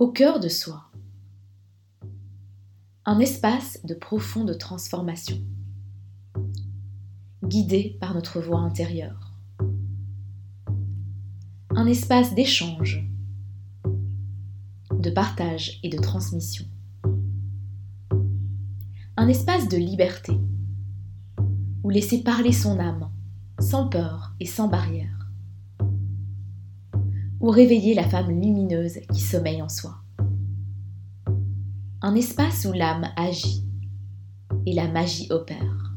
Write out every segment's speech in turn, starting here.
Au cœur de soi. Un espace de profonde transformation, guidé par notre voix intérieure. Un espace d'échange, de partage et de transmission. Un espace de liberté, où laisser parler son âme, sans peur et sans barrière ou réveiller la femme lumineuse qui sommeille en soi. Un espace où l'âme agit et la magie opère.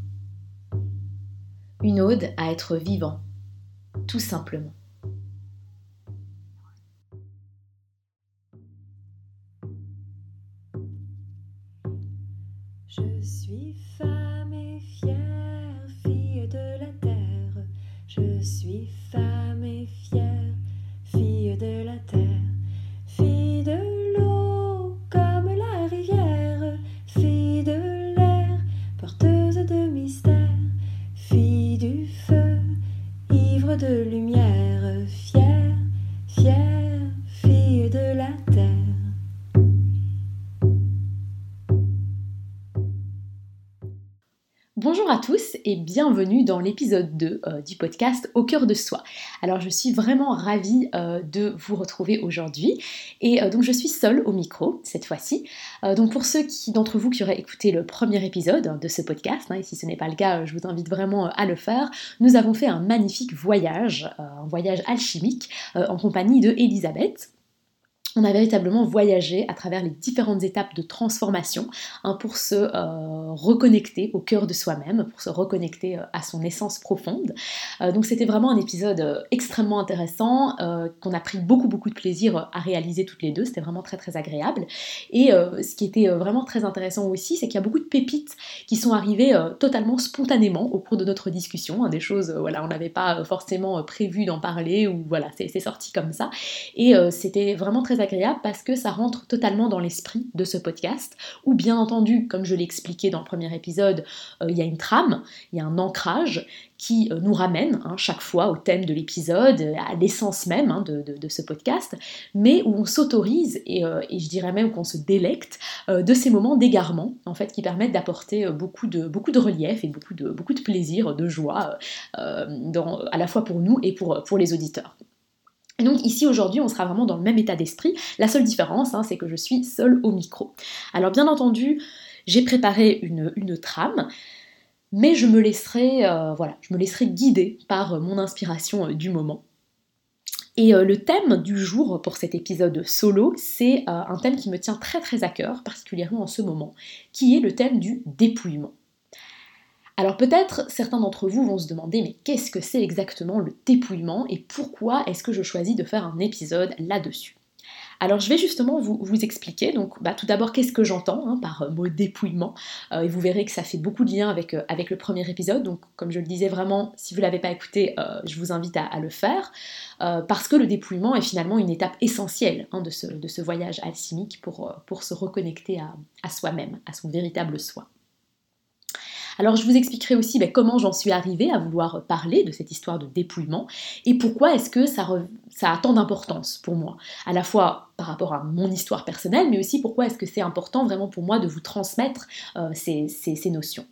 Une ode à être vivant, tout simplement. Bienvenue dans l'épisode 2 euh, du podcast Au cœur de soi. Alors je suis vraiment ravie euh, de vous retrouver aujourd'hui et euh, donc je suis seule au micro cette fois-ci. donc pour ceux d'entre vous qui auraient écouté le premier épisode de ce podcast, hein, et si ce n'est pas le cas, je vous invite vraiment à le faire, nous avons fait un magnifique voyage, un voyage alchimique en compagnie de Elisabeth on a véritablement voyagé à travers les différentes étapes de transformation hein, pour se euh, reconnecter au cœur de soi-même, pour se reconnecter euh, à son essence profonde. Euh, donc c'était vraiment un épisode extrêmement intéressant, qu'on a pris beaucoup beaucoup de plaisir à réaliser toutes les deux, c'était vraiment très très agréable. Et ce qui était vraiment très intéressant aussi, c'est qu'il y a beaucoup de pépites qui sont arrivées totalement spontanément au cours de notre discussion, hein, des choses, on n'avait pas forcément prévu d'en parler, ou voilà, c'est sorti comme ça. Et c'était vraiment très agréable parce que ça rentre totalement dans l'esprit de ce podcast, où bien entendu, comme je l'ai expliqué dans le premier épisode, euh, il y a une trame, il y a un ancrage qui euh, nous ramène hein, chaque fois au thème de l'épisode, à l'essence même hein, de, ce podcast, mais où on s'autorise et, euh, je dirais même qu'on se délecte de ces moments d'égarement, en fait, qui permettent d'apporter beaucoup de, relief et beaucoup de, plaisir, de joie, à la fois pour nous et pour les auditeurs. Et donc ici aujourd'hui on sera vraiment dans le même état d'esprit. La seule différence hein, c'est que je suis seule au micro. Alors bien entendu j'ai préparé une, trame, mais je me laisserai, euh, guider par mon inspiration euh, du moment. Et euh, le thème du jour pour cet épisode solo, c'est un thème qui me tient très très à cœur, particulièrement en ce moment, qui est le thème du dépouillement. Alors peut-être certains d'entre vous vont se demander mais qu'est-ce que c'est exactement le dépouillement et pourquoi est-ce que je choisis de faire un épisode là-dessus? Alors je vais justement vous, expliquer, donc bah, tout d'abord qu'est-ce que j'entends hein, par mot dépouillement, euh, et vous verrez que ça fait beaucoup de liens avec, euh, avec le premier épisode, donc comme je le disais vraiment, si vous ne l'avez pas écouté, euh, je vous invite à, le faire, parce que le dépouillement est finalement une étape essentielle hein, de, ce, de, ce, voyage alchimique pour se reconnecter à soi-même, à son véritable soi. Alors je vous expliquerai aussi ben, comment j'en suis arrivée à vouloir parler de cette histoire de dépouillement et pourquoi est-ce que ça, a tant d'importance pour moi, à la fois par rapport à mon histoire personnelle, mais aussi pourquoi est-ce que c'est important vraiment pour moi de vous transmettre euh, ces, notions.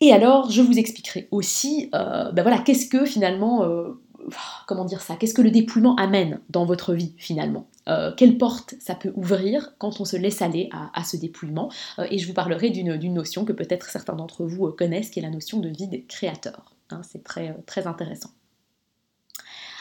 Et alors, je vous expliquerai aussi, euh, ben voilà, qu'est-ce que finalement euh, comment dire ça Qu'est-ce que le dépouillement amène dans votre vie finalement euh, Quelle porte ça peut ouvrir quand on se laisse aller à, ce dépouillement euh, Et je vous parlerai d'une notion que peut-être certains d'entre vous euh, connaissent, qui est la notion de vide créateur. Hein, c'est très, très intéressant.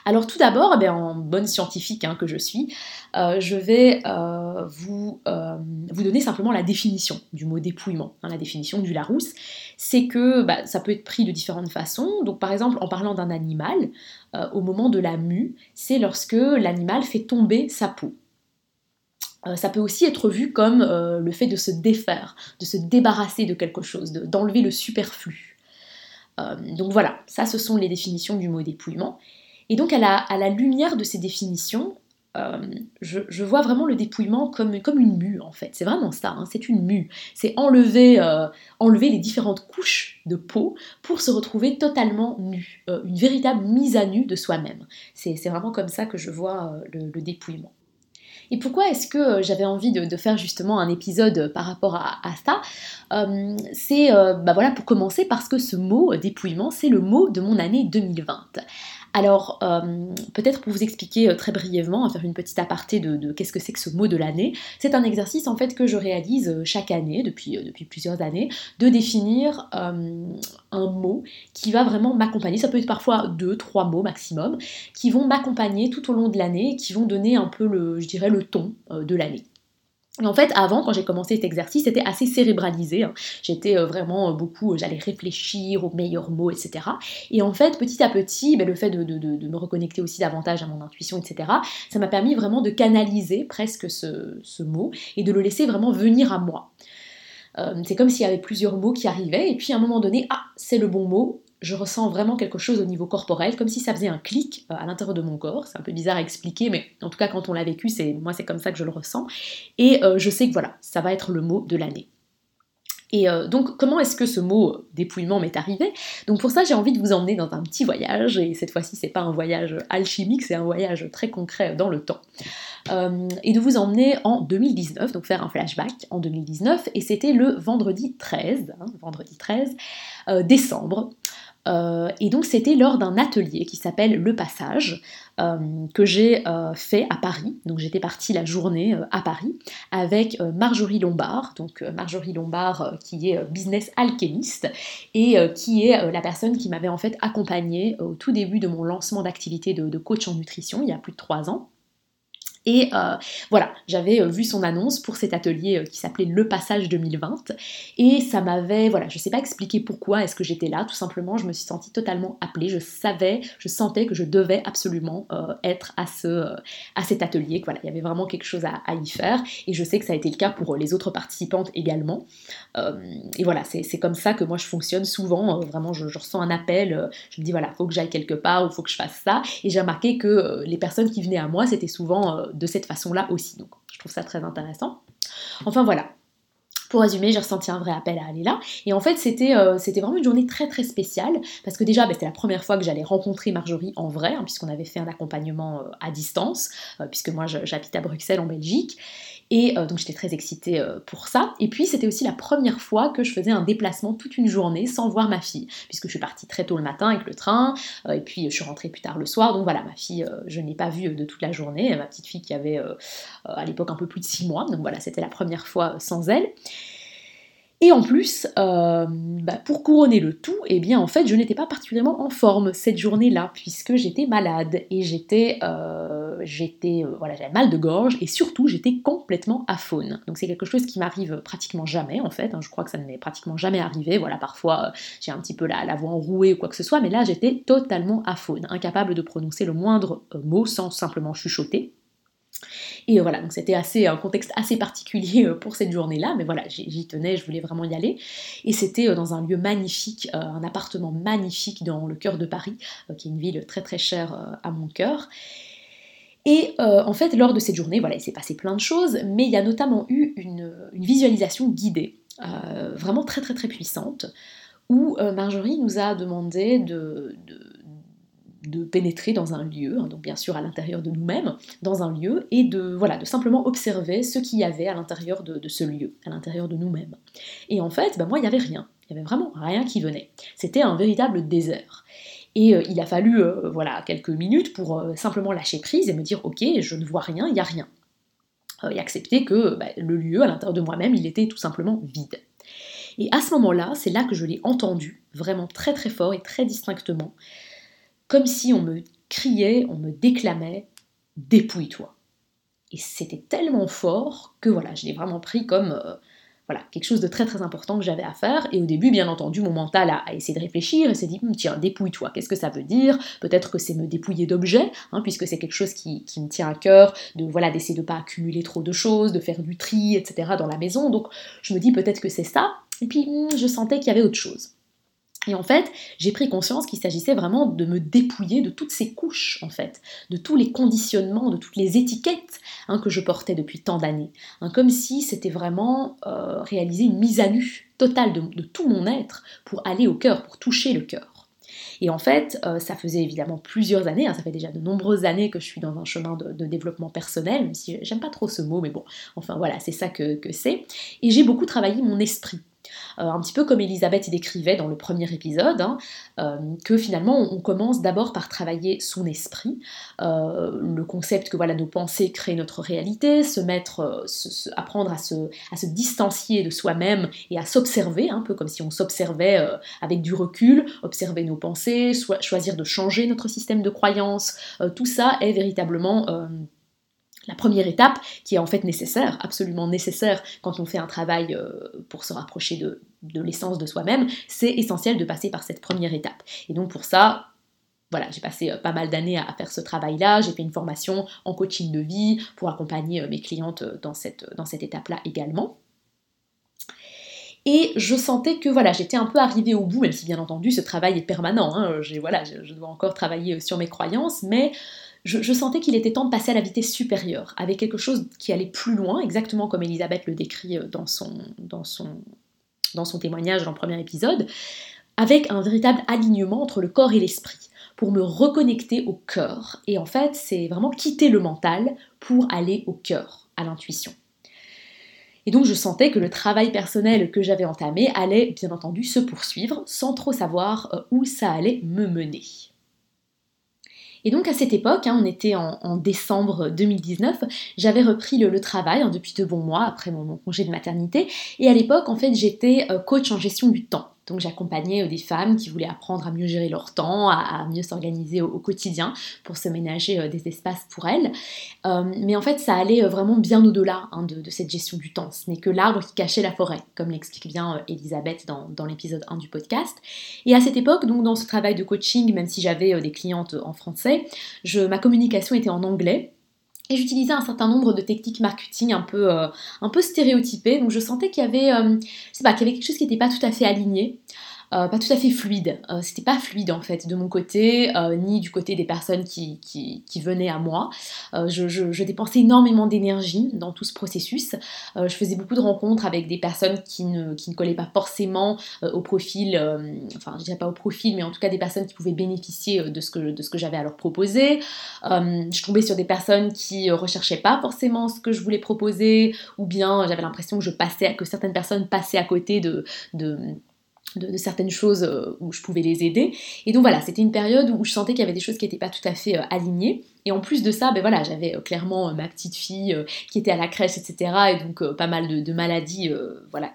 Alors tout d'abord, eh en bonne scientifique hein, que je suis, euh, je vais euh, vous, euh, vous, donner simplement la définition du mot dépouillement, hein, la définition du Larousse. C'est que bah, ça peut être pris de différentes façons. Donc par exemple, en parlant d'un animal, au moment de la mue, c'est lorsque l'animal fait tomber sa peau. Ça peut aussi être vu comme le fait de se défaire, de se débarrasser de quelque chose, d'enlever le superflu. donc voilà, ça ce sont les définitions du mot dépouillement. Et donc à la, lumière de ces définitions, euh, je, vois vraiment le dépouillement comme, une mue en fait. C'est vraiment ça, hein, c'est une mue. C'est enlever, euh, enlever les différentes couches de peau pour se retrouver totalement nu. Euh, une véritable mise à nu de soi-même. C'est vraiment comme ça que je vois le, dépouillement. Et pourquoi est-ce que j'avais envie de, faire justement un épisode par rapport à, ça C'est bah voilà, pour commencer parce que ce mot dépouillement, c'est le mot de mon année 2020. Alors, euh, peut-être pour vous expliquer euh, très brièvement, faire une petite aparté de, qu'est-ce que c'est que ce mot de l'année, c'est un exercice en fait que je réalise euh, chaque année, depuis, plusieurs années, de définir un mot qui va vraiment m'accompagner. Ça peut être parfois deux, trois mots maximum, qui vont m'accompagner tout au long de l'année, qui vont donner un peu le, je dirais, le ton de l'année. En fait, avant, quand j'ai commencé cet exercice, c'était assez cérébralisé. Hein. J'étais euh, vraiment euh, beaucoup, euh, j'allais réfléchir aux meilleurs mots, etc. Et en fait, petit à petit, ben, le fait de, me reconnecter aussi davantage à mon intuition, etc., ça m'a permis vraiment de canaliser presque ce, mot et de le laisser vraiment venir à moi. c'est comme s'il y avait plusieurs mots qui arrivaient, et puis à un moment donné, ah, c'est le bon mot, je ressens vraiment quelque chose au niveau corporel, comme si ça faisait un clic euh, à l'intérieur de mon corps. C'est un peu bizarre à expliquer, mais en tout cas quand on l'a vécu, c'est moi c'est comme ça que je le ressens. Et euh, je sais que voilà, ça va être le mot de l'année. Et euh, donc, comment est-ce que ce mot dépouillement m'est arrivé? Donc, pour ça, j'ai envie de vous emmener dans un petit voyage, et cette fois-ci, c'est pas un voyage alchimique, c'est un voyage très concret dans le temps. et de vous emmener en 2019, donc faire un flashback en 2019, et c'était le vendredi 13, hein, vendredi 13 décembre. Euh, et donc c'était lors d'un atelier qui s'appelle Le Passage euh, que j'ai euh, fait à Paris. Donc j'étais partie la journée à Paris avec Marjorie Lombard, donc Marjorie Lombard qui est business alchimiste et qui est la personne qui m'avait en fait accompagnée au tout début de mon lancement d'activité de coach en nutrition il y a plus de trois ans. Et euh, voilà, j'avais euh, vu son annonce pour cet atelier euh, qui s'appelait Le Passage 2020. Et ça m'avait, voilà, je ne sais pas expliquer pourquoi est-ce que j'étais là. Tout simplement, je me suis sentie totalement appelée. Je savais, je sentais que je devais absolument être à, ce, à cet atelier. Voilà, il y avait vraiment quelque chose à, y faire. Et je sais que ça a été le cas pour les autres participantes également. et voilà, c'est comme ça que moi je fonctionne souvent. vraiment, je, je, ressens un appel. je me dis, voilà, faut que j'aille quelque part ou faut que je fasse ça. Et j'ai remarqué que les personnes qui venaient à moi, c'était souvent de cette façon-là aussi. Donc je trouve ça très intéressant. Enfin voilà, pour résumer, j'ai ressenti un vrai appel à aller là. Et en fait, c'était euh, vraiment une journée très très spéciale parce que déjà, bah, c'était la première fois que j'allais rencontrer Marjorie en vrai, hein, puisqu'on avait fait un accompagnement euh, à distance, euh, puisque moi j'habite à Bruxelles en Belgique. Et euh, donc j'étais très excitée euh, pour ça. Et puis c'était aussi la première fois que je faisais un déplacement toute une journée sans voir ma fille, puisque je suis partie très tôt le matin avec le train, euh, et puis je suis rentrée plus tard le soir. Donc voilà, ma fille, je ne l'ai pas vue de toute la journée. Ma petite fille qui avait à l'époque un peu plus de 6 mois. Donc voilà, c'était la première fois sans elle. Et en plus, euh, bah, pour couronner le tout, eh bien en fait, je n'étais pas particulièrement en forme cette journée-là, puisque j'étais malade et j'étais, euh, j'étais, euh, voilà, j'avais mal de gorge et surtout j'étais complètement aphone. Donc c'est quelque chose qui m'arrive pratiquement jamais en fait. Hein. je crois que ça ne m'est pratiquement jamais arrivé. Voilà, parfois j'ai un petit peu la, la, voix enrouée ou quoi que ce soit, mais là j'étais totalement aphone, incapable de prononcer le moindre mot sans simplement chuchoter. Et euh, voilà, donc c'était assez un contexte assez particulier euh, pour cette journée-là, mais voilà, j'y tenais, je voulais vraiment y aller. Et c'était euh, dans un lieu magnifique, un appartement magnifique dans le cœur de Paris, qui est une ville très très chère à mon cœur. Et en fait, lors de cette journée, voilà, il s'est passé plein de choses, mais il y a notamment eu une, visualisation guidée, vraiment très très très puissante, où Marjorie nous a demandé de de pénétrer dans un lieu, hein, donc bien sûr à l'intérieur de nous-mêmes, dans un lieu, et de, voilà, de simplement observer ce qu'il y avait à l'intérieur de, ce lieu, à l'intérieur de nous-mêmes. Et en fait, ben moi, il n'y avait rien. Il n'y avait vraiment rien qui venait. C'était un véritable désert. Et euh, il a fallu euh, voilà, quelques minutes pour euh, simplement lâcher prise et me dire, ok, je ne vois rien, il n'y a rien. et accepter que ben, le lieu, à l'intérieur de moi-même, il était tout simplement vide. Et à ce moment-là, c'est là que je l'ai entendu, vraiment très très fort et très distinctement, comme si on me criait, on me déclamait dépouille-toi. Et c'était tellement fort que voilà, je l'ai vraiment pris comme euh, voilà, quelque chose de très très important que j'avais à faire. Et au début, bien entendu, mon mental a, essayé de réfléchir et s'est dit, tiens, dépouille-toi, qu'est-ce que ça veut dire? Peut-être que c'est me dépouiller d'objets, hein, puisque c'est quelque chose qui, me tient à cœur, de voilà, d'essayer de ne pas accumuler trop de choses, de faire du tri, etc. dans la maison. Donc je me dis peut-être que c'est ça. Et puis hum, je sentais qu'il y avait autre chose. Et en fait, j'ai pris conscience qu'il s'agissait vraiment de me dépouiller de toutes ces couches, en fait, de tous les conditionnements, de toutes les étiquettes hein, que je portais depuis tant d'années. Hein, comme si c'était vraiment réaliser une mise à nu totale de, tout mon être pour aller au cœur, pour toucher le cœur. Et en fait, euh, ça faisait évidemment plusieurs années, hein, ça fait déjà de nombreuses années que je suis dans un chemin de, développement personnel, même si j'aime pas trop ce mot, mais bon, enfin voilà, c'est ça que c'est. Et j'ai beaucoup travaillé mon esprit. Euh, un petit peu comme Elisabeth décrivait dans le premier épisode, hein, euh, que finalement on commence d'abord par travailler son esprit, euh, le concept que voilà nos pensées créent notre réalité, se mettre, apprendre à se, distancier de soi-même et à s'observer, un peu comme si on s'observait avec du recul, observer nos pensées, choisir de changer notre système de croyance, tout ça est véritablement la première étape, qui est en fait nécessaire, absolument nécessaire quand on fait un travail euh, pour se rapprocher de, l'essence de soi-même, c'est essentiel de passer par cette première étape. Et donc pour ça, voilà, j'ai passé euh, pas mal d'années à, faire ce travail-là, j'ai fait une formation en coaching de vie pour accompagner euh, mes clientes dans cette, étape-là également. Et je sentais que voilà, j'étais un peu arrivée au bout, même si bien entendu ce travail est permanent. Hein, voilà, je, dois encore travailler sur mes croyances, mais je, sentais qu'il était temps de passer à la vitesse supérieure, avec quelque chose qui allait plus loin, exactement comme Elisabeth le décrit euh, dans son, dans dans son témoignage dans le premier épisode, avec un véritable alignement entre le corps et l'esprit, pour me reconnecter au cœur. Et en fait, c'est vraiment quitter le mental pour aller au cœur, à l'intuition. Et donc je sentais que le travail personnel que j'avais entamé allait bien entendu se poursuivre sans trop savoir euh, où ça allait me mener. Et donc à cette époque, hein, on était en, décembre 2019, j'avais repris le, travail hein, depuis de bons mois après mon, congé de maternité. Et à l'époque, en fait, j'étais euh, coach en gestion du temps. Donc j'accompagnais euh, des femmes qui voulaient apprendre à mieux gérer leur temps, à, mieux s'organiser au, quotidien pour se ménager euh, des espaces pour elles. Euh, mais en fait, ça allait vraiment bien au-delà hein, de, cette gestion du temps. Ce n'est que l'arbre qui cachait la forêt, comme l'explique bien Elisabeth dans, l'épisode 1 du podcast. Et à cette époque, donc dans ce travail de coaching, même si j'avais des clientes en français, ma communication était en anglais. Et j'utilisais un certain nombre de techniques marketing un peu, euh, stéréotypées. Donc je sentais qu'il y euh, qu'il y avait quelque chose qui n'était pas tout à fait aligné. Euh, pas tout à fait fluide. Euh, c'était pas fluide en fait de mon côté, euh, ni du côté des personnes qui, venaient à moi. Je, dépensais énormément d'énergie dans tout ce processus. je faisais beaucoup de rencontres avec des personnes qui ne, collaient pas forcément au profil, enfin je dirais pas au profil, mais en tout cas des personnes qui pouvaient bénéficier de ce que, j'avais à leur proposer. je tombais sur des personnes qui recherchaient pas forcément ce que je voulais proposer, ou bien j'avais l'impression que je passais, que certaines personnes passaient à côté de de, certaines choses euh, où je pouvais les aider. Et donc voilà, c'était une période où je sentais qu'il y avait des choses qui n'étaient pas tout à fait euh, alignées. Et en plus de ça, ben voilà, j'avais euh, clairement ma petite fille qui était à la crèche, etc. Et donc pas mal de, maladies voilà,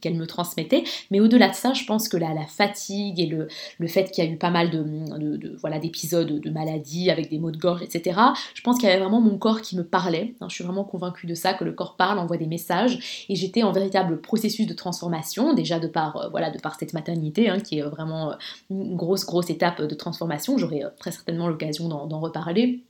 qu'elle me transmettait. Mais au-delà de ça, je pense que la, la fatigue et le, le fait qu'il y a eu pas mal de, voilà, d'épisodes de maladies avec des maux de gorge, etc. Je pense qu'il y avait vraiment mon corps qui me parlait. Hein, je suis vraiment convaincue de ça, que le corps parle, envoie des messages. Et j'étais en véritable processus de transformation, déjà de par, voilà, de par cette maternité, hein, qui est vraiment une grosse, grosse étape de transformation. J'aurai très certainement l'occasion d'en reparler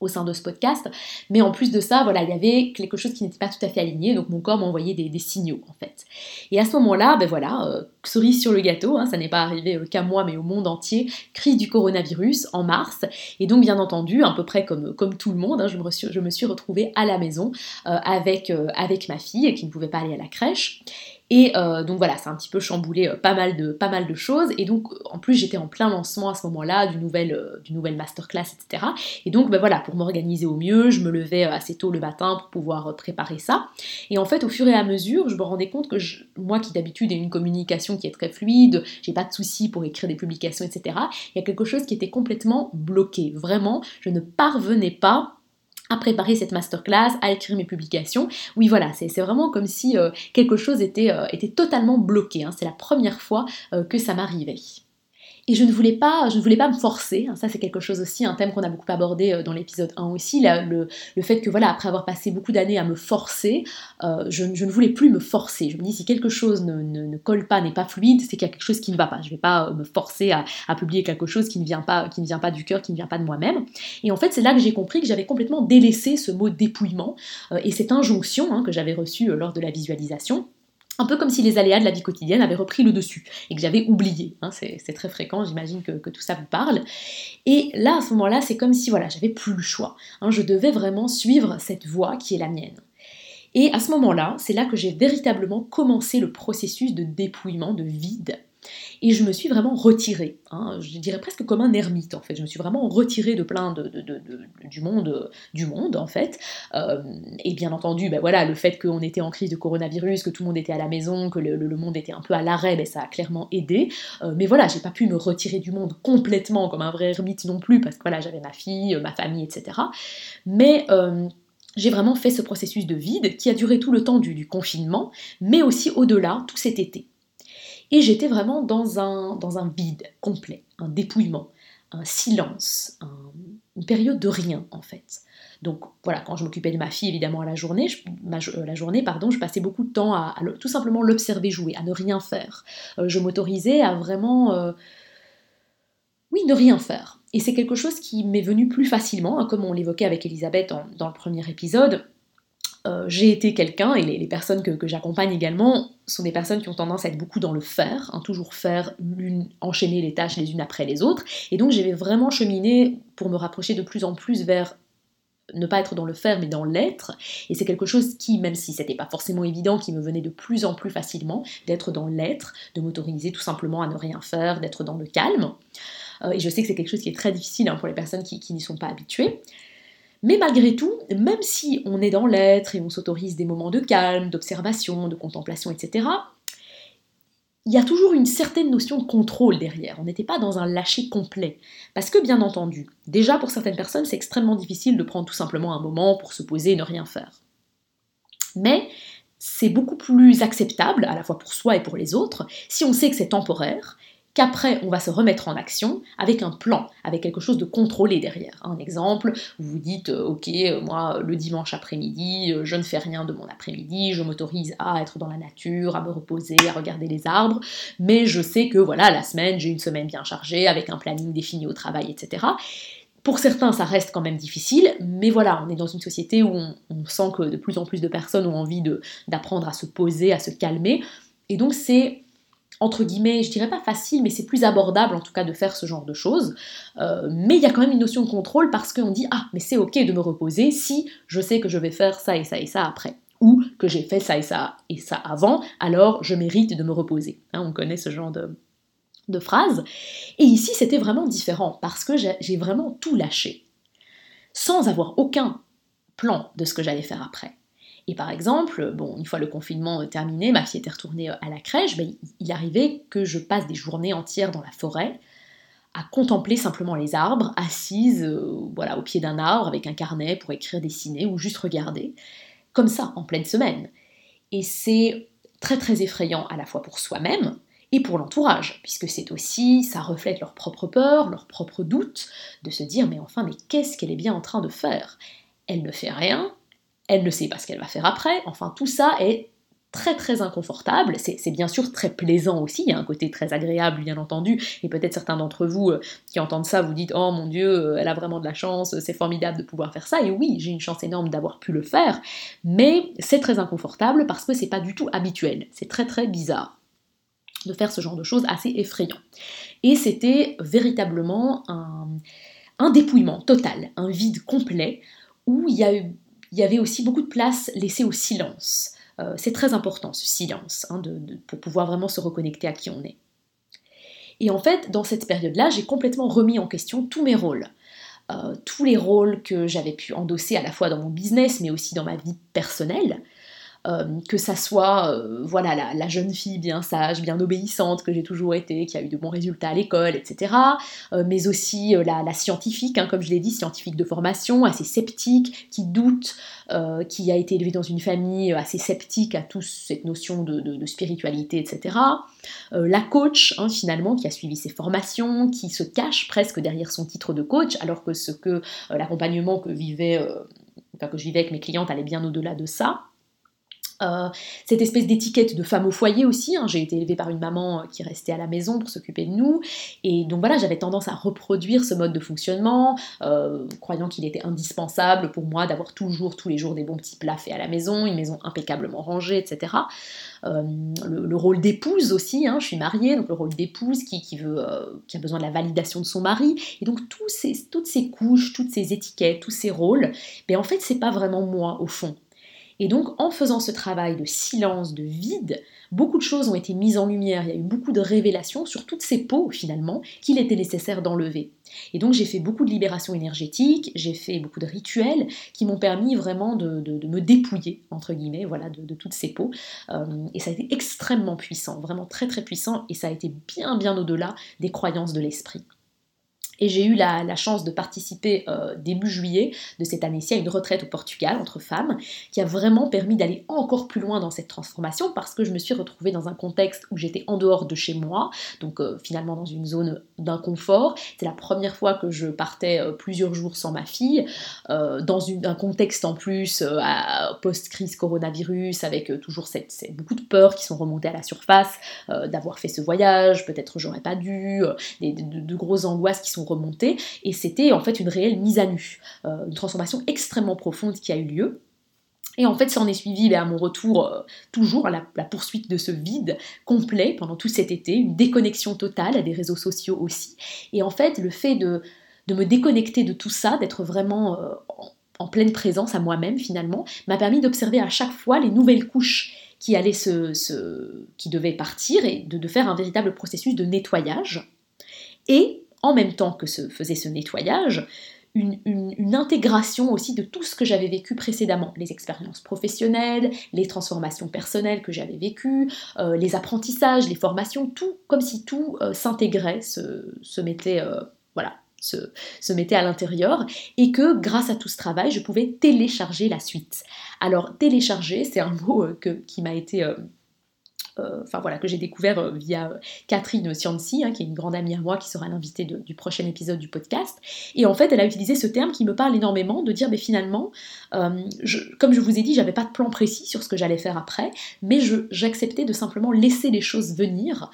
au sein de ce podcast. Mais en plus de ça, voilà, il y avait quelque chose qui n'était pas tout à fait aligné, donc mon corps m'envoyait des, signaux en fait. Et à ce moment-là, ben voilà, euh, cerise sur le gâteau, hein, ça n'est pas arrivé euh, qu'à moi mais au monde entier, crise du coronavirus en mars. Et donc bien entendu, à peu près comme, comme tout le monde, hein, je, me suis, je me suis retrouvée à la maison euh, avec, avec ma fille qui ne pouvait pas aller à la crèche. Et euh, donc voilà, c'est un petit peu chamboulé euh, pas, mal de, pas mal de choses. Et donc en plus j'étais en plein lancement à ce moment-là du nouvel, euh, du nouvel masterclass, etc. Et donc ben voilà, pour m'organiser au mieux, je me levais assez tôt le matin pour pouvoir préparer ça. Et en fait au fur et à mesure, je me rendais compte que moi qui d'habitude ai une communication qui est très fluide, j'ai pas de soucis pour écrire des publications, etc. Il y a quelque chose qui était complètement bloqué. Vraiment, je ne parvenais pas à préparer cette masterclass, à écrire mes publications. Oui, voilà, c'est vraiment comme si euh, quelque chose était, euh, était totalement bloqué. Hein. C'est la première fois euh, que ça m'arrivait. Et je ne voulais pas, ne me forcer. Hein. ça, c'est quelque chose aussi, un thème qu'on a beaucoup abordé euh, dans l'épisode 1 aussi. le, fait que, voilà, après avoir passé beaucoup d'années à me forcer, euh, je, ne voulais plus me forcer. Je me dis, si quelque chose ne, colle pas, n'est pas fluide, c'est qu'il y a quelque chose qui ne va pas. Je ne vais pas euh, me forcer à, publier quelque chose qui ne vient pas, qui ne vient pas du cœur, qui ne vient pas de moi-même. Et en fait, c'est là que j'ai compris que j'avais complètement délaissé ce mot dépouillement et cette injonction hein, que j'avais reçue lors de la visualisation un peu comme si les aléas de la vie quotidienne avaient repris le dessus et que j'avais oublié. Hein, c'est très fréquent, j'imagine que, tout ça vous parle. Et là, à ce moment-là, c'est comme si voilà, j'avais plus le choix. Hein, je devais vraiment suivre cette voie qui est la mienne. Et à ce moment-là, c'est là que j'ai véritablement commencé le processus de dépouillement, de vide. Et je me suis vraiment retirée, hein, je dirais presque comme un ermite en fait. Je me suis vraiment retirée de plein de, du monde, du monde en fait. Euh, et bien entendu, ben voilà, le fait qu'on était en crise de coronavirus, que tout le monde était à la maison, que le, monde était un peu à l'arrêt, ben ça a clairement aidé. Euh, mais voilà, j'ai pas pu me retirer du monde complètement comme un vrai ermite non plus, parce que voilà, j'avais ma fille, ma famille, etc. Mais euh, j'ai vraiment fait ce processus de vide qui a duré tout le temps du confinement, mais aussi au-delà, tout cet été. Et j'étais vraiment dans un, vide complet, un dépouillement, un silence, une période de rien en fait. Donc voilà, quand je m'occupais de ma fille évidemment à la journée, je, euh, la journée pardon, je passais beaucoup de temps à, tout simplement l'observer jouer, à ne rien faire. Euh, je m'autorisais à vraiment, euh, oui, ne rien faire. Et c'est quelque chose qui m'est venu plus facilement, hein, comme on l'évoquait avec Elisabeth dans le premier épisode. Euh, j'ai été quelqu'un, et les, personnes que, j'accompagne également sont des personnes qui ont tendance à être beaucoup dans le faire, hein, toujours faire, enchaîner les tâches les unes après les autres, et donc j'ai vraiment cheminé pour me rapprocher de plus en plus vers ne pas être dans le faire mais dans l'être, et c'est quelque chose qui, même si c'était pas forcément évident, qui me venait de plus en plus facilement, d'être dans l'être, de m'autoriser tout simplement à ne rien faire, d'être dans le calme. Euh, et je sais que c'est quelque chose qui est très difficile hein, pour les personnes qui n'y sont pas habituées. Mais malgré tout, même si on est dans l'être et on s'autorise des moments de calme, d'observation, de contemplation, etc., il y a toujours une certaine notion de contrôle derrière. On n'était pas dans un lâcher complet. Parce que, bien entendu, déjà pour certaines personnes, c'est extrêmement difficile de prendre tout simplement un moment pour se poser et ne rien faire. Mais c'est beaucoup plus acceptable, à la fois pour soi et pour les autres, si on sait que c'est temporaire qu'après on va se remettre en action avec un plan, avec quelque chose de contrôlé derrière. Un exemple, vous vous dites, euh, ok, euh, moi le dimanche après-midi, euh, je ne fais rien de mon après-midi, je m'autorise à être dans la nature, à me reposer, à regarder les arbres, mais je sais que voilà, la semaine, j'ai une semaine bien chargée, avec un planning défini au travail, etc. Pour certains, ça reste quand même difficile, mais voilà, on est dans une société où on, on sent que de plus en plus de personnes ont envie d'apprendre à se poser, à se calmer, et donc c'est entre guillemets, je dirais pas facile, mais c'est plus abordable en tout cas de faire ce genre de choses. Euh, mais il y a quand même une notion de contrôle parce qu'on dit ah mais c'est ok de me reposer si je sais que je vais faire ça et ça et ça après. Ou que j'ai fait ça et ça et ça avant, alors je mérite de me reposer. Hein, on connaît ce genre de, de phrase. Et ici c'était vraiment différent parce que j'ai vraiment tout lâché. Sans avoir aucun plan de ce que j'allais faire après. Et par exemple, bon, une fois le confinement terminé, ma fille était retournée à la crèche, ben, il arrivait que je passe des journées entières dans la forêt à contempler simplement les arbres, assise euh, voilà, au pied d'un arbre avec un carnet pour écrire, dessiner ou juste regarder, comme ça, en pleine semaine. Et c'est très très effrayant à la fois pour soi-même et pour l'entourage, puisque c'est aussi, ça reflète leur propre peur, leurs propres doutes, de se dire mais enfin mais qu'est-ce qu'elle est bien en train de faire? Elle ne fait rien, elle ne sait pas ce qu'elle va faire après, enfin tout ça est très très inconfortable, c'est bien sûr très plaisant aussi, il y a un côté très agréable bien entendu, et peut-être certains d'entre vous euh, qui entendent ça vous dites oh mon dieu, euh, elle a vraiment de la chance, c'est formidable de pouvoir faire ça, et oui, j'ai une chance énorme d'avoir pu le faire, mais c'est très inconfortable parce que c'est pas du tout habituel, c'est très très bizarre de faire ce genre de choses assez effrayant. Et c'était véritablement un, un dépouillement total, un vide complet, où il y a eu il y avait aussi beaucoup de place laissée au silence. Euh, c'est très important ce silence hein, pour pouvoir vraiment se reconnecter à qui on est. Et en fait, dans cette période-là, j'ai complètement remis en question tous mes rôles. Euh, tous les rôles que j'avais pu endosser à la fois dans mon business, mais aussi dans ma vie personnelle. Euh, que ça soit euh, voilà la, jeune fille bien sage, bien obéissante que j'ai toujours été, qui a eu de bons résultats à l'école, etc. Euh, mais aussi la, scientifique, hein, comme je l'ai dit, scientifique de formation, assez sceptique, qui doute, qui a été élevée dans une famille assez sceptique à toute cette notion de, spiritualité, etc. la coach, hein, finalement, qui a suivi ses formations, qui se cache presque derrière son titre de coach, alors que ce que l'accompagnement que vivait, que je vivais avec mes clientes allait bien au-delà de ça. Euh, cette espèce d'étiquette de femme au foyer aussi, hein. j'ai été élevée par une maman euh, qui restait à la maison pour s'occuper de nous, et donc voilà, j'avais tendance à reproduire ce mode de fonctionnement, euh, croyant qu'il était indispensable pour moi d'avoir toujours, tous les jours, des bons petits plats faits à la maison, une maison impeccablement rangée, etc. le, rôle d'épouse aussi, hein, je suis mariée, donc le rôle d'épouse qui, a besoin de la validation de son mari, et donc toutes ces couches, toutes ces étiquettes, tous ces rôles, mais en fait c'est pas vraiment moi au fond. Et donc, en faisant ce travail de silence, de vide, beaucoup de choses ont été mises en lumière. Il y a eu beaucoup de révélations sur toutes ces peaux, finalement, qu'il était nécessaire d'enlever. Et donc, j'ai fait beaucoup de libération énergétique, j'ai fait beaucoup de rituels qui m'ont permis vraiment de, me dépouiller, entre guillemets, voilà, de, toutes ces peaux. Euh, et ça a été extrêmement puissant, vraiment très très puissant, et ça a été bien bien au-delà des croyances de l'esprit. Et j'ai eu la, chance de participer euh, début juillet de cette année-ci à une retraite au Portugal entre femmes, qui a vraiment permis d'aller encore plus loin dans cette transformation parce que je me suis retrouvée dans un contexte où j'étais en dehors de chez moi, donc euh, finalement dans une zone d'inconfort. C'est la première fois que je partais euh, plusieurs jours sans ma fille, dans un contexte en plus post-crise coronavirus, avec toujours beaucoup de peurs qui sont remontées à la surface, d'avoir fait ce voyage, peut-être j'aurais pas dû, des, de, de grosses angoisses qui sont et c'était en fait une réelle mise à nu, euh, une transformation extrêmement profonde qui a eu lieu. Et en fait, ça en est suivi ben, à mon retour, euh, toujours la, la, poursuite de ce vide complet pendant tout cet été, une déconnexion totale à des réseaux sociaux aussi. Et en fait, le fait de, de me déconnecter de tout ça, d'être vraiment euh, en, pleine présence à moi-même finalement, m'a permis d'observer à chaque fois les nouvelles couches qui allaient se, qui devaient partir et de, faire un véritable processus de nettoyage. Et en même temps que se faisait ce nettoyage, une, intégration aussi de tout ce que j'avais vécu précédemment, les expériences professionnelles, les transformations personnelles que j'avais vécues, euh, les apprentissages, les formations, tout comme si tout euh, s'intégrait, se, mettait, euh, voilà, se, mettait à l'intérieur, et que grâce à tout ce travail, je pouvais télécharger la suite. Alors télécharger, c'est un mot qui m'a été enfin voilà, que j'ai découvert euh, via Catherine Cianci, hein, qui est une grande amie à moi, qui sera l'invitée du prochain épisode du podcast. Et en fait, elle a utilisé ce terme qui me parle énormément, de dire, mais finalement, euh, comme je vous ai dit, j'avais pas de plan précis sur ce que j'allais faire après, mais j'acceptais de simplement laisser les choses venir,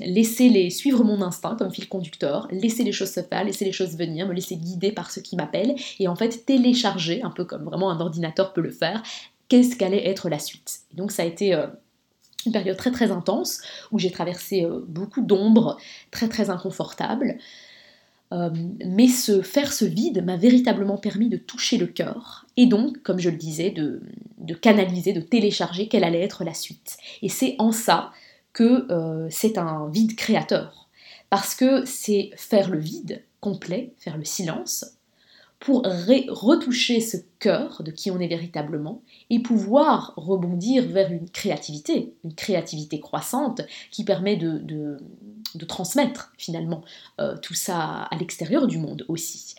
laisser les suivre mon instinct comme fil conducteur, laisser les choses se faire, laisser les choses venir, me laisser guider par ce qui m'appelle, et en fait télécharger, un peu comme vraiment un ordinateur peut le faire, qu'est-ce qu'allait être la suite. Et donc ça a été une période très très intense où j'ai traversé euh, beaucoup d'ombres très très inconfortables. Euh, mais ce, faire ce vide m'a véritablement permis de toucher le cœur et donc, comme je le disais, de, canaliser, de télécharger quelle allait être la suite. Et c'est en ça que euh, c'est un vide créateur. Parce que c'est faire le vide complet, faire le silence, pour retoucher ce cœur de qui on est véritablement et pouvoir rebondir vers une créativité, une créativité croissante qui permet de, transmettre finalement euh, tout ça à l'extérieur du monde aussi.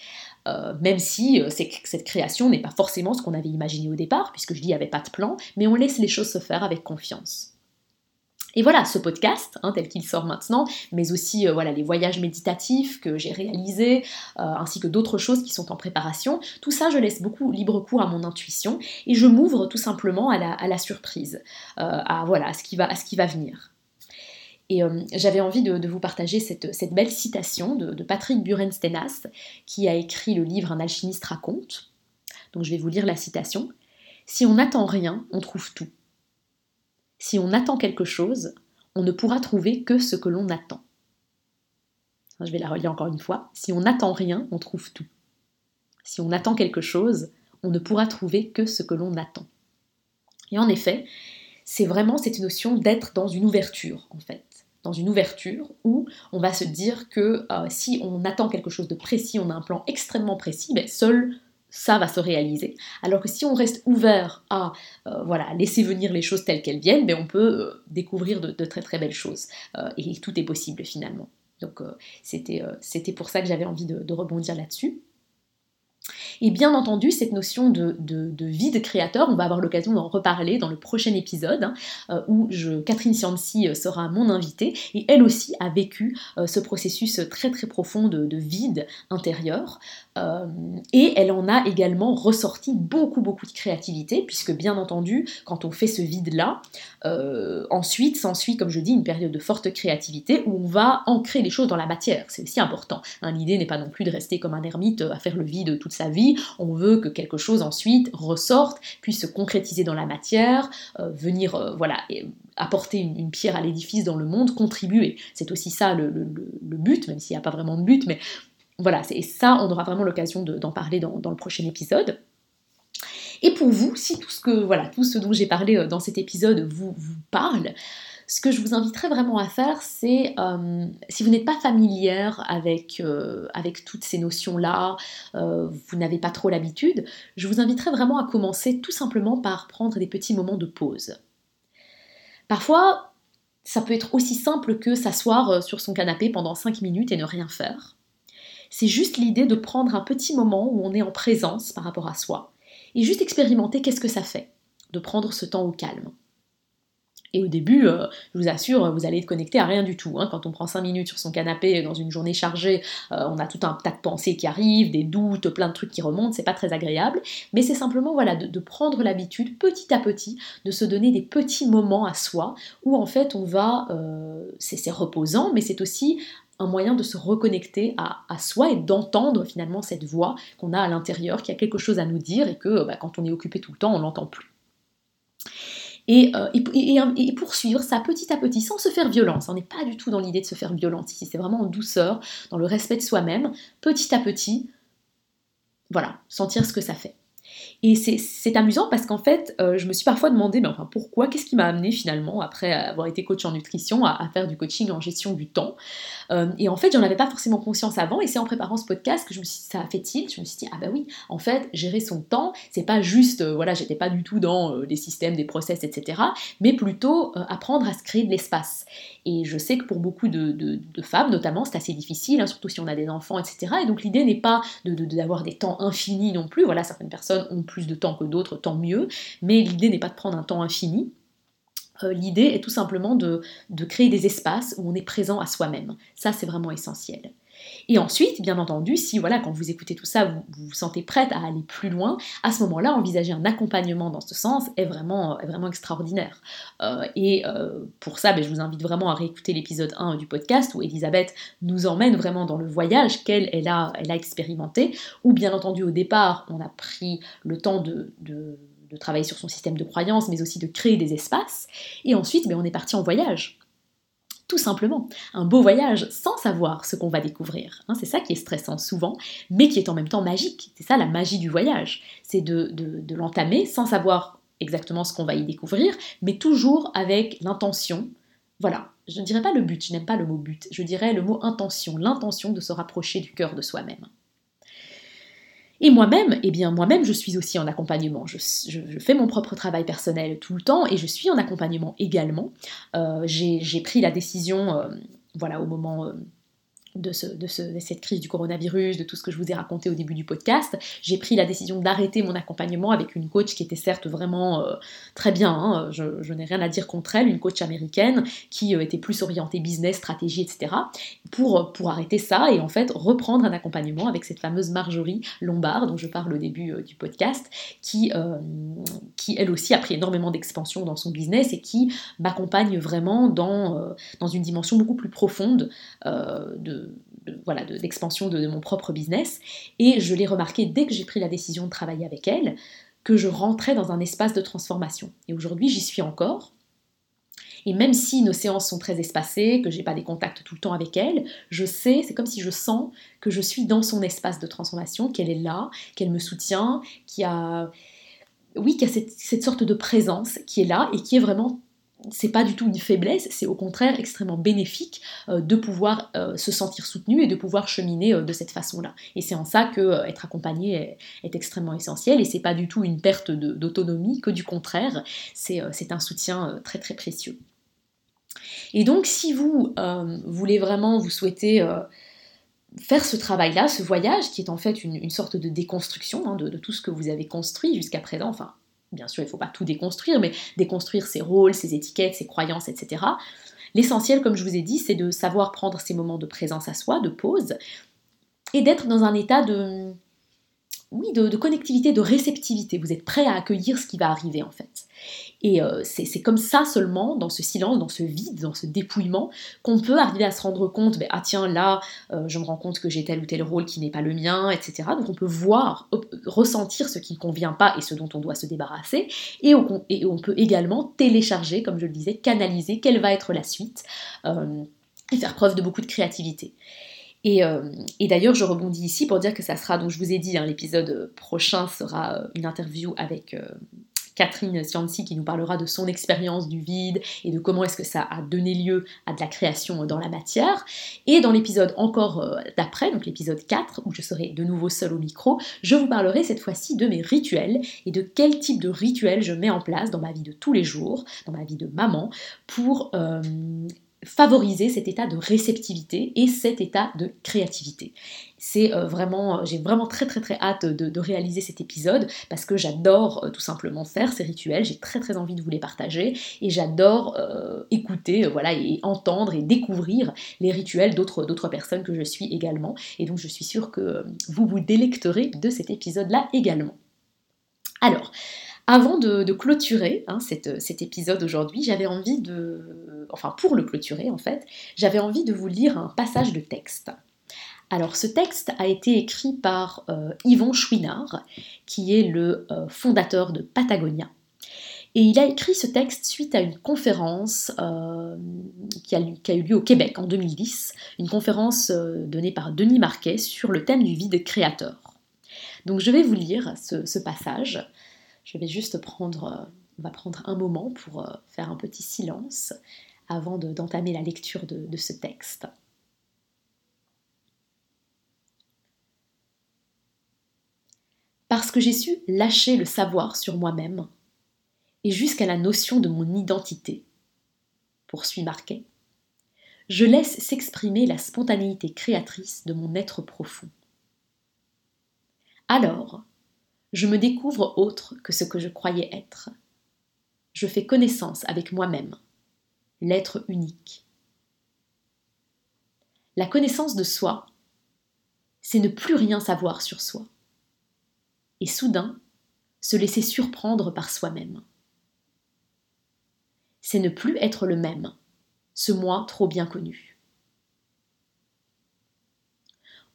Euh, même si euh, cette création n'est pas forcément ce qu'on avait imaginé au départ, puisque je dis il n'y avait pas de plan, mais on laisse les choses se faire avec confiance. Et voilà, ce podcast, hein, tel qu'il sort maintenant, mais aussi euh, voilà, les voyages méditatifs que j'ai réalisés, euh, ainsi que d'autres choses qui sont en préparation, tout ça, je laisse beaucoup libre cours à mon intuition et je m'ouvre tout simplement à la, surprise, euh, à, voilà, ce qui va, à ce qui va venir. Et j'avais envie de, vous partager cette, belle citation de, de Patrick Burenstenas, qui a écrit le livre Un alchimiste raconte. Donc je vais vous lire la citation. Si on n'attend rien, on trouve tout. Si on attend quelque chose, on ne pourra trouver que ce que l'on attend. Je vais la relire encore une fois. Si on n'attend rien, on trouve tout. Si on attend quelque chose, on ne pourra trouver que ce que l'on attend. Et en effet, c'est vraiment cette notion d'être dans une ouverture, en fait. Dans une ouverture où on va se dire que euh, si on attend quelque chose de précis, on a un plan extrêmement précis, mais seul ça va se réaliser. Alors que si on reste ouvert à euh, voilà, laisser venir les choses telles qu'elles viennent, ben on peut euh, découvrir de, très très belles choses. Euh, et tout est possible finalement. Donc c'était pour ça que j'avais envie de rebondir là-dessus. Et bien entendu, cette notion de, de, vide créateur, on va avoir l'occasion d'en reparler dans le prochain épisode, hein, où je, Catherine euh, sera mon invitée, et elle aussi a vécu ce processus très très profond de, vide intérieur, et elle en a également ressorti beaucoup beaucoup de créativité, puisque bien entendu, quand on fait ce vide-là, ensuite s'ensuit, comme je dis, une période de forte créativité où on va ancrer les choses dans la matière, c'est aussi important. Hein. L'idée n'est pas non plus de rester comme un ermite à faire le vide toute sa vie, on veut que quelque chose ensuite ressorte, puisse se concrétiser dans la matière, euh, venir euh, voilà, apporter une, pierre à l'édifice dans le monde, contribuer. C'est aussi ça le, but, même s'il n'y a pas vraiment de but, mais voilà, et ça, on aura vraiment l'occasion d'en parler dans, le prochain épisode. Et pour vous, si tout ce que voilà, tout ce dont j'ai parlé dans cet épisode vous, parle, ce que je vous inviterais vraiment à faire, c'est, euh, si vous n'êtes pas familière avec, euh, toutes ces notions-là, euh, vous n'avez pas trop l'habitude, je vous inviterais vraiment à commencer tout simplement par prendre des petits moments de pause. Parfois, ça peut être aussi simple que s'asseoir sur son canapé pendant 5 minutes et ne rien faire. C'est juste l'idée de prendre un petit moment où on est en présence par rapport à soi et juste expérimenter qu'est-ce que ça fait de prendre ce temps au calme. Et au début, euh, je vous assure, vous allez être connecté à rien du tout. Hein. Quand on prend 5 minutes sur son canapé dans une journée chargée, euh, on a tout un tas de pensées qui arrivent, des doutes, plein de trucs qui remontent, c'est pas très agréable. Mais c'est simplement voilà, de, prendre l'habitude petit à petit de se donner des petits moments à soi où en fait on va. Euh, c'est reposant, mais c'est aussi un moyen de se reconnecter à, soi et d'entendre finalement cette voix qu'on a à l'intérieur, qui a quelque chose à nous dire et que bah, quand on est occupé tout le temps, on l'entend plus. Euh, et, poursuivre ça petit à petit sans se faire violence. On n'est pas du tout dans l'idée de se faire violence ici, c'est vraiment en douceur, dans le respect de soi-même, petit à petit, voilà, sentir ce que ça fait. Et c'est amusant parce qu'en fait, euh, je me suis parfois demandé, mais enfin, pourquoi, qu'est-ce qui m'a amené finalement, après avoir été coach en nutrition, à, faire du coaching en gestion du temps? Euh, et en fait, j'en avais pas forcément conscience avant, et c'est en préparant ce podcast que je me suis ça a fait tilt, je me suis dit, ah bah oui, en fait, gérer son temps, c'est pas juste, euh, voilà, j'étais pas du tout dans des systèmes, des process, etc., mais plutôt apprendre à se créer de l'espace. Et je sais que pour beaucoup de, femmes, notamment, c'est assez difficile, hein, surtout si on a des enfants, etc. Et donc l'idée n'est pas d'avoir des temps infinis non plus. Voilà, certaines personnes ont plus de temps que d'autres, tant mieux. Mais l'idée n'est pas de prendre un temps infini. Euh, l'idée est tout simplement de, de créer des espaces où on est présent à soi-même. Ça, c'est vraiment essentiel. Et ensuite, bien entendu, si voilà, quand vous écoutez tout ça, vous vous, sentez prête à aller plus loin, à ce moment-là, envisager un accompagnement dans ce sens est vraiment, vraiment extraordinaire. Euh, et euh, pour ça, ben, je vous invite vraiment à réécouter l'épisode 1 du podcast où Elisabeth nous emmène vraiment dans le voyage qu'elle elle a, elle a expérimenté, où bien entendu au départ, on a pris le temps de, de travailler sur son système de croyance, mais aussi de créer des espaces. Et ensuite, ben, on est parti en voyage tout simplement. Un beau voyage sans savoir ce qu'on va découvrir. Hein, c'est ça qui est stressant souvent, mais qui est en même temps magique. C'est ça la magie du voyage. C'est de, de, l'entamer sans savoir exactement ce qu'on va y découvrir, mais toujours avec l'intention. Voilà, je ne dirais pas le but, je n'aime pas le mot but, je dirais le mot intention, l'intention de se rapprocher du cœur de soi-même. Et moi-même, eh bien moi-même, je suis aussi en accompagnement. Je, fais mon propre travail personnel tout le temps et je suis en accompagnement également. Euh, j'ai pris la décision, euh, voilà, au moment de, cette crise du coronavirus, de tout ce que je vous ai raconté au début du podcast, j'ai pris la décision d'arrêter mon accompagnement avec une coach qui était certes vraiment euh, très bien, hein, je, n'ai rien à dire contre elle, une coach américaine qui euh, était plus orientée business, stratégie, etc. Pour, pour arrêter ça et en fait reprendre un accompagnement avec cette fameuse Marjorie Lombard dont je parle au début euh, du podcast, qui, qui elle aussi a pris énormément d'expansion dans son business et qui m'accompagne vraiment dans, dans une dimension beaucoup plus profonde de voilà, d'expansion de, mon propre business. Et je l'ai remarqué dès que j'ai pris la décision de travailler avec elle, que je rentrais dans un espace de transformation. Et aujourd'hui, j'y suis encore. Et même si nos séances sont très espacées, que j'ai pas des contacts tout le temps avec elle, je sais, c'est comme si je sens que je suis dans son espace de transformation, qu'elle est là, qu'elle me soutient, qui a, oui, qu'il y a cette, cette, sorte de présence qui est là et qui est vraiment c'est pas du tout une faiblesse, c'est au contraire extrêmement bénéfique euh, de pouvoir euh, se sentir soutenu et de pouvoir cheminer euh, de cette façon-là. Et c'est en ça que être accompagné est, extrêmement essentiel et c'est pas du tout une perte d'autonomie, que du contraire, c'est un soutien très très précieux. Et donc si vous voulez vraiment, vous souhaitez faire ce travail-là, ce voyage qui est en fait une, sorte de déconstruction hein, de, de, tout ce que vous avez construit jusqu'à présent, enfin Bien sûr, il ne faut pas tout déconstruire, mais déconstruire ses rôles, ses étiquettes, ses croyances, etc. L'essentiel, comme je vous ai dit, c'est de savoir prendre ces moments de présence à soi, de pause, et d'être dans un état de, oui, de, connectivité, de réceptivité. Vous êtes prêt à accueillir ce qui va arriver en fait. Et euh, c'est comme ça seulement, dans ce silence, dans ce vide, dans ce dépouillement, qu'on peut arriver à se rendre compte, ben, ah tiens, là, euh, je me rends compte que j'ai tel ou tel rôle qui n'est pas le mien, etc. Donc on peut voir, ressentir ce qui ne convient pas et ce dont on doit se débarrasser. Et on, peut également télécharger, comme je le disais, canaliser quelle va être la suite euh, et faire preuve de beaucoup de créativité. Et, et d'ailleurs, je rebondis ici pour dire que ça sera, donc je vous ai dit, hein, l'épisode prochain sera une interview avec Catherine Cianci qui nous parlera de son expérience du vide et de comment est-ce que ça a donné lieu à de la création dans la matière. Et dans l'épisode encore euh, d'après, donc l'épisode 4, où je serai de nouveau seule au micro, je vous parlerai cette fois-ci de mes rituels et de quel type de rituels je mets en place dans ma vie de tous les jours, dans ma vie de maman, pour euh, favoriser cet état de réceptivité et cet état de créativité. C'est euh, vraiment, euh, j'ai vraiment très très très hâte de, réaliser cet épisode parce que j'adore euh, tout simplement faire ces rituels, j'ai très très envie de vous les partager et j'adore écouter, voilà, et entendre et découvrir les rituels d'autres d'autres personnes que je suis également. Et donc je suis sûre que vous vous délecterez de cet épisode-là également. Alors, avant de, clôturer hein, cet épisode aujourd'hui, j'avais envie de... Enfin, pour le clôturer en fait, j'avais envie de vous lire un passage de texte. Alors ce texte a été écrit par euh, Yvon Chouinard, qui est le euh, fondateur de Patagonia. Et il a écrit ce texte suite à une conférence euh, qui, a, eu lieu au Québec en 2010, une conférence donnée par Denis Marquet sur le thème du vide créateur. Donc je vais vous lire ce passage. Je vais juste prendre, euh, va prendre un moment pour euh, faire un petit silence avant d'entamer la lecture de ce texte. Parce que j'ai su lâcher le savoir sur moi-même et jusqu'à la notion de mon identité, poursuit Marquet, je laisse s'exprimer la spontanéité créatrice de mon être profond. Alors, je me découvre autre que ce que je croyais être. Je fais connaissance avec moi-même, l'être unique. La connaissance de soi, c'est ne plus rien savoir sur soi. Et soudain, se laisser surprendre par soi-même. C'est ne plus être le même, ce moi trop bien connu.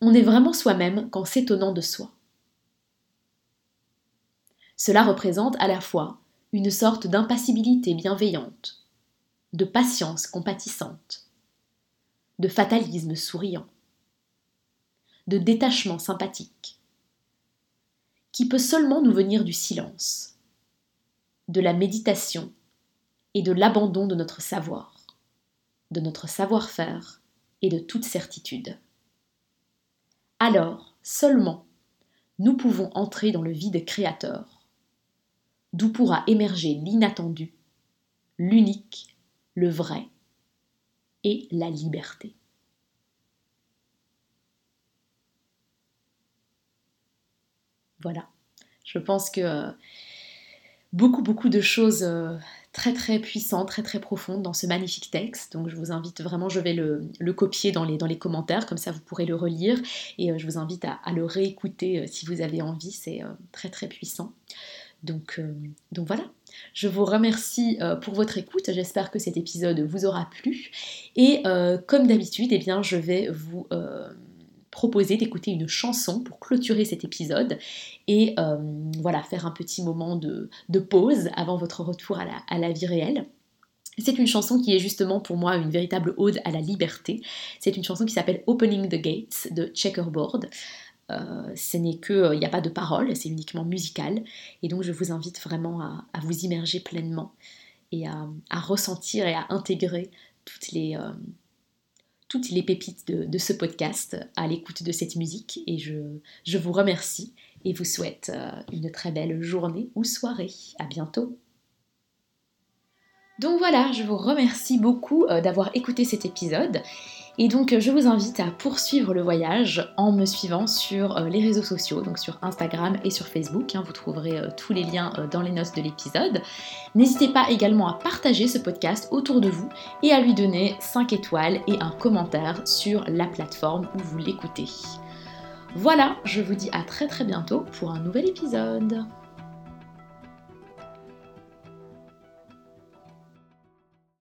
On est vraiment soi-même qu'en s'étonnant de soi. Cela représente à la fois une sorte d'impassibilité bienveillante, de patience compatissante, de fatalisme souriant, de détachement sympathique, qui peut seulement nous venir du silence, de la méditation et de l'abandon de notre savoir, de notre savoir-faire et de toute certitude. Alors, seulement, nous pouvons entrer dans le vide créateur, d'où pourra émerger l'inattendu, l'unique, le vrai et la liberté. Voilà, je pense que euh, beaucoup, beaucoup de choses euh, très, très puissantes, très, très profondes dans ce magnifique texte. Donc je vous invite vraiment, je vais le, copier dans les, commentaires, comme ça vous pourrez le relire. Et euh, je vous invite à, à le réécouter si vous avez envie, c'est très, très puissant. Donc, euh, donc voilà, je vous remercie euh, pour votre écoute, j'espère que cet épisode vous aura plu. Et euh, comme d'habitude, eh bien, je vais vous proposer d'écouter une chanson pour clôturer cet épisode et voilà, faire un petit moment de, pause avant votre retour à la, à la vie réelle. C'est une chanson qui est justement pour moi une véritable ode à la liberté. C'est une chanson qui s'appelle Opening the Gates de Checkerboard. Euh, ce n'est que, il euh, n'y a pas de parole, c'est uniquement musical. Et donc je vous invite vraiment à, vous immerger pleinement et à, ressentir et à intégrer toutes les, euh, pépites de, ce podcast à l'écoute de cette musique. Et je, je, vous remercie et vous souhaite une très belle journée ou soirée. À bientôt! Donc voilà, je vous remercie beaucoup d'avoir écouté cet épisode et donc je vous invite à poursuivre le voyage en me suivant sur euh, les réseaux sociaux, donc sur Instagram et sur Facebook. Hein. vous trouverez euh, tous les liens euh, dans les notes de l'épisode. N'hésitez pas également à partager ce podcast autour de vous et à lui donner 5 étoiles et un commentaire sur la plateforme où vous l'écoutez. Voilà, je vous dis à très très bientôt pour un nouvel épisode.